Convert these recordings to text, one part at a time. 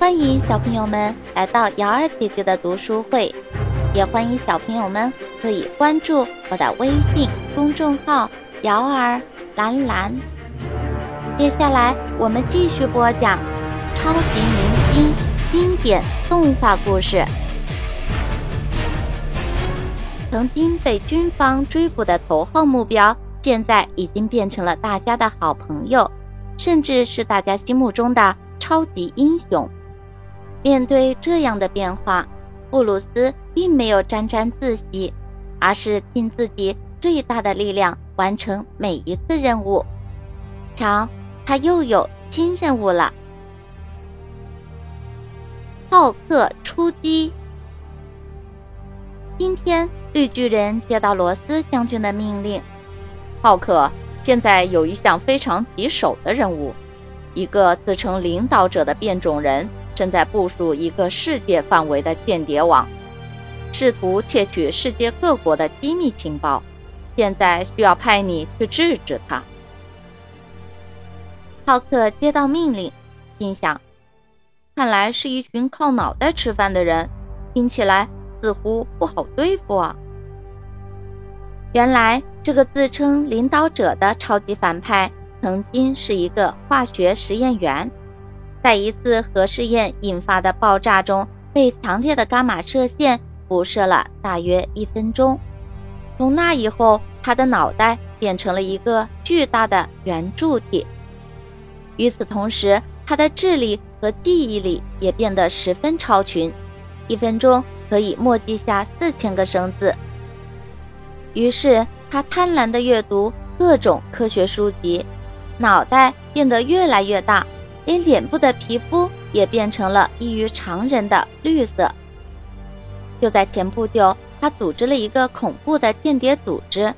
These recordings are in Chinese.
欢迎小朋友们来到瑶儿姐姐的读书会，也欢迎小朋友们可以关注我的微信公众号“瑶儿蓝蓝”。接下来我们继续播讲超级明星经典动画故事。曾经被军方追捕的头号目标，现在已经变成了大家的好朋友，甚至是大家心目中的超级英雄。面对这样的变化，布鲁斯并没有沾沾自喜，而是尽自己最大的力量完成每一次任务。瞧，他又有新任务了——浩克出击。今天，绿巨人接到罗斯将军的命令：“浩克，现在有一项非常棘手的任务，一个自称领导者的变种人。”正在部署一个世界范围的间谍网，试图窃取世界各国的机密情报。现在需要派你去制止他。浩克接到命令，心想：看来是一群靠脑袋吃饭的人，听起来似乎不好对付啊。原来，这个自称领导者的超级反派，曾经是一个化学实验员。在一次核试验引发的爆炸中，被强烈的伽马射线辐射了大约一分钟。从那以后，他的脑袋变成了一个巨大的圆柱体。与此同时，他的智力和记忆力也变得十分超群，一分钟可以默记下四千个生字。于是，他贪婪地阅读各种科学书籍，脑袋变得越来越大。连脸部的皮肤也变成了异于常人的绿色。就在前不久，他组织了一个恐怖的间谍组织，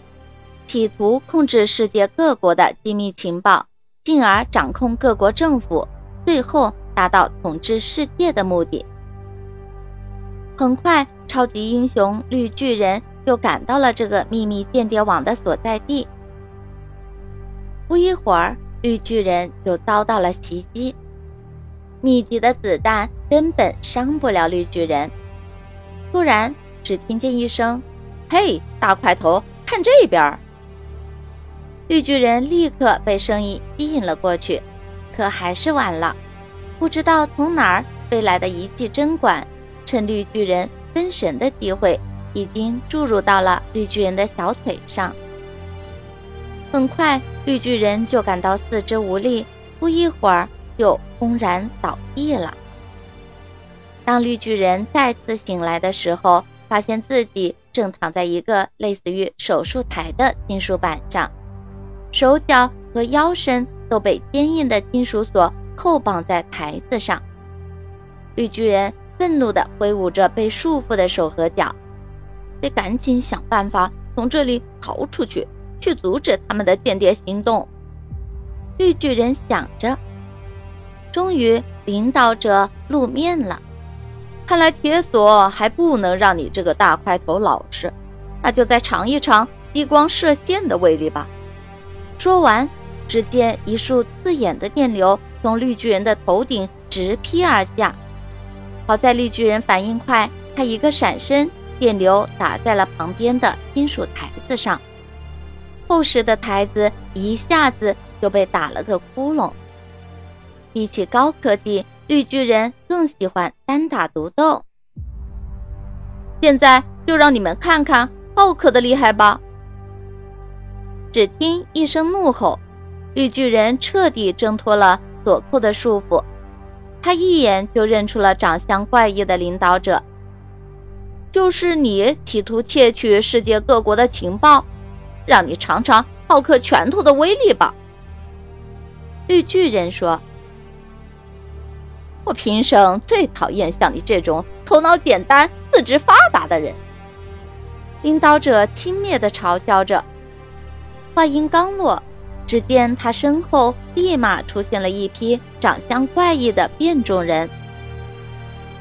企图控制世界各国的机密情报，进而掌控各国政府，最后达到统治世界的目的。很快，超级英雄绿巨人就赶到了这个秘密间谍网的所在地。不一会儿。绿巨人就遭到了袭击，密集的子弹根本伤不了绿巨人。突然，只听见一声：“嘿，大块头，看这边！”绿巨人立刻被声音吸引了过去，可还是晚了。不知道从哪儿飞来的一记针管，趁绿巨人分神的机会，已经注入到了绿巨人的小腿上。很快，绿巨人就感到四肢无力，不一会儿就轰然倒地了。当绿巨人再次醒来的时候，发现自己正躺在一个类似于手术台的金属板上，手脚和腰身都被坚硬的金属锁扣绑在台子上。绿巨人愤怒地挥舞着被束缚的手和脚，得赶紧想办法从这里逃出去。去阻止他们的间谍行动，绿巨人想着。终于，领导者露面了。看来铁锁还不能让你这个大块头老实，那就再尝一尝激光射线的威力吧。说完，只见一束刺眼的电流从绿巨人的头顶直劈而下。好在绿巨人反应快，他一个闪身，电流打在了旁边的金属台子上。厚实的台子一下子就被打了个窟窿。比起高科技，绿巨人更喜欢单打独斗。现在就让你们看看浩克的厉害吧！只听一声怒吼，绿巨人彻底挣脱了锁扣的束缚。他一眼就认出了长相怪异的领导者，就是你，企图窃取世界各国的情报。让你尝尝浩克拳头的威力吧。”绿巨人说，“我平生最讨厌像你这种头脑简单、四肢发达的人。”领导者轻蔑地嘲笑着。话音刚落，只见他身后立马出现了一批长相怪异的变种人。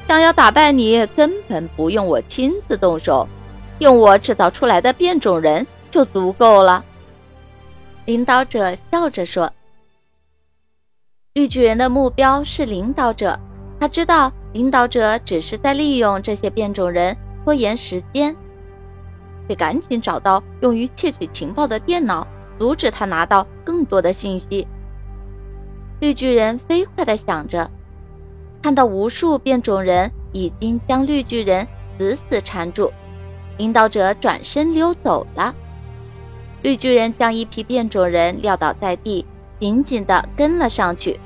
想要打败你，根本不用我亲自动手，用我制造出来的变种人。就足够了。领导者笑着说：“绿巨人的目标是领导者，他知道领导者只是在利用这些变种人拖延时间，得赶紧找到用于窃取情报的电脑，阻止他拿到更多的信息。绿巨人飞快地想着，看到无数变种人已经将绿巨人死死缠住，领导者转身溜走了。绿巨人将一批变种人撂倒在地，紧紧地跟了上去。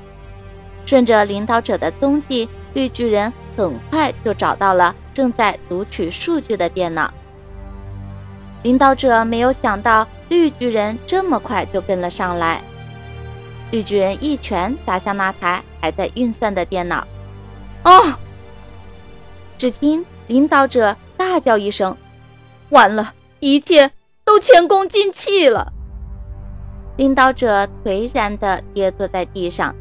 顺着领导者的踪迹，绿巨人很快就找到了正在读取数据的电脑。领导者没有想到绿巨人这么快就跟了上来，绿巨人一拳打向那台还在运算的电脑。哦！只听领导者大叫一声：“完了，一切！”都前功尽弃了。领导者颓然地跌坐在地上，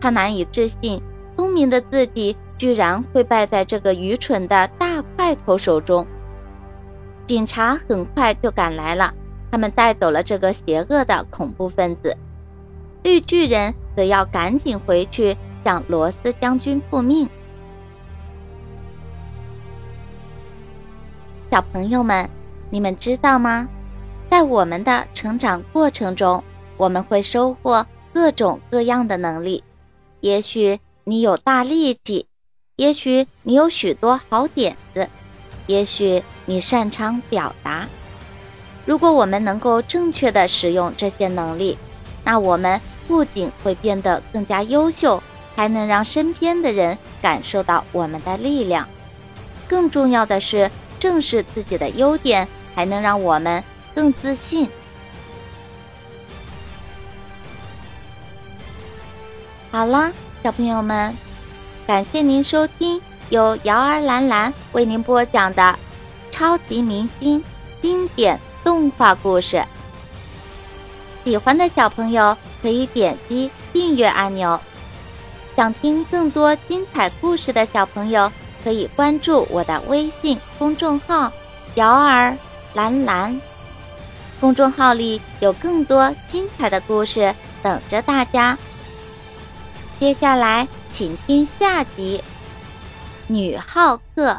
他难以置信，聪明的自己居然会败在这个愚蠢的大块头手中。警察很快就赶来了，他们带走了这个邪恶的恐怖分子。绿巨人则要赶紧回去向罗斯将军复命。小朋友们。你们知道吗？在我们的成长过程中，我们会收获各种各样的能力。也许你有大力气，也许你有许多好点子，也许你擅长表达。如果我们能够正确的使用这些能力，那我们不仅会变得更加优秀，还能让身边的人感受到我们的力量。更重要的是，正视自己的优点。还能让我们更自信。好了，小朋友们，感谢您收听由瑶儿兰兰为您播讲的超级明星经典动画故事。喜欢的小朋友可以点击订阅按钮，想听更多精彩故事的小朋友可以关注我的微信公众号“瑶儿”。蓝蓝，公众号里有更多精彩的故事等着大家。接下来，请听下集《女浩克》。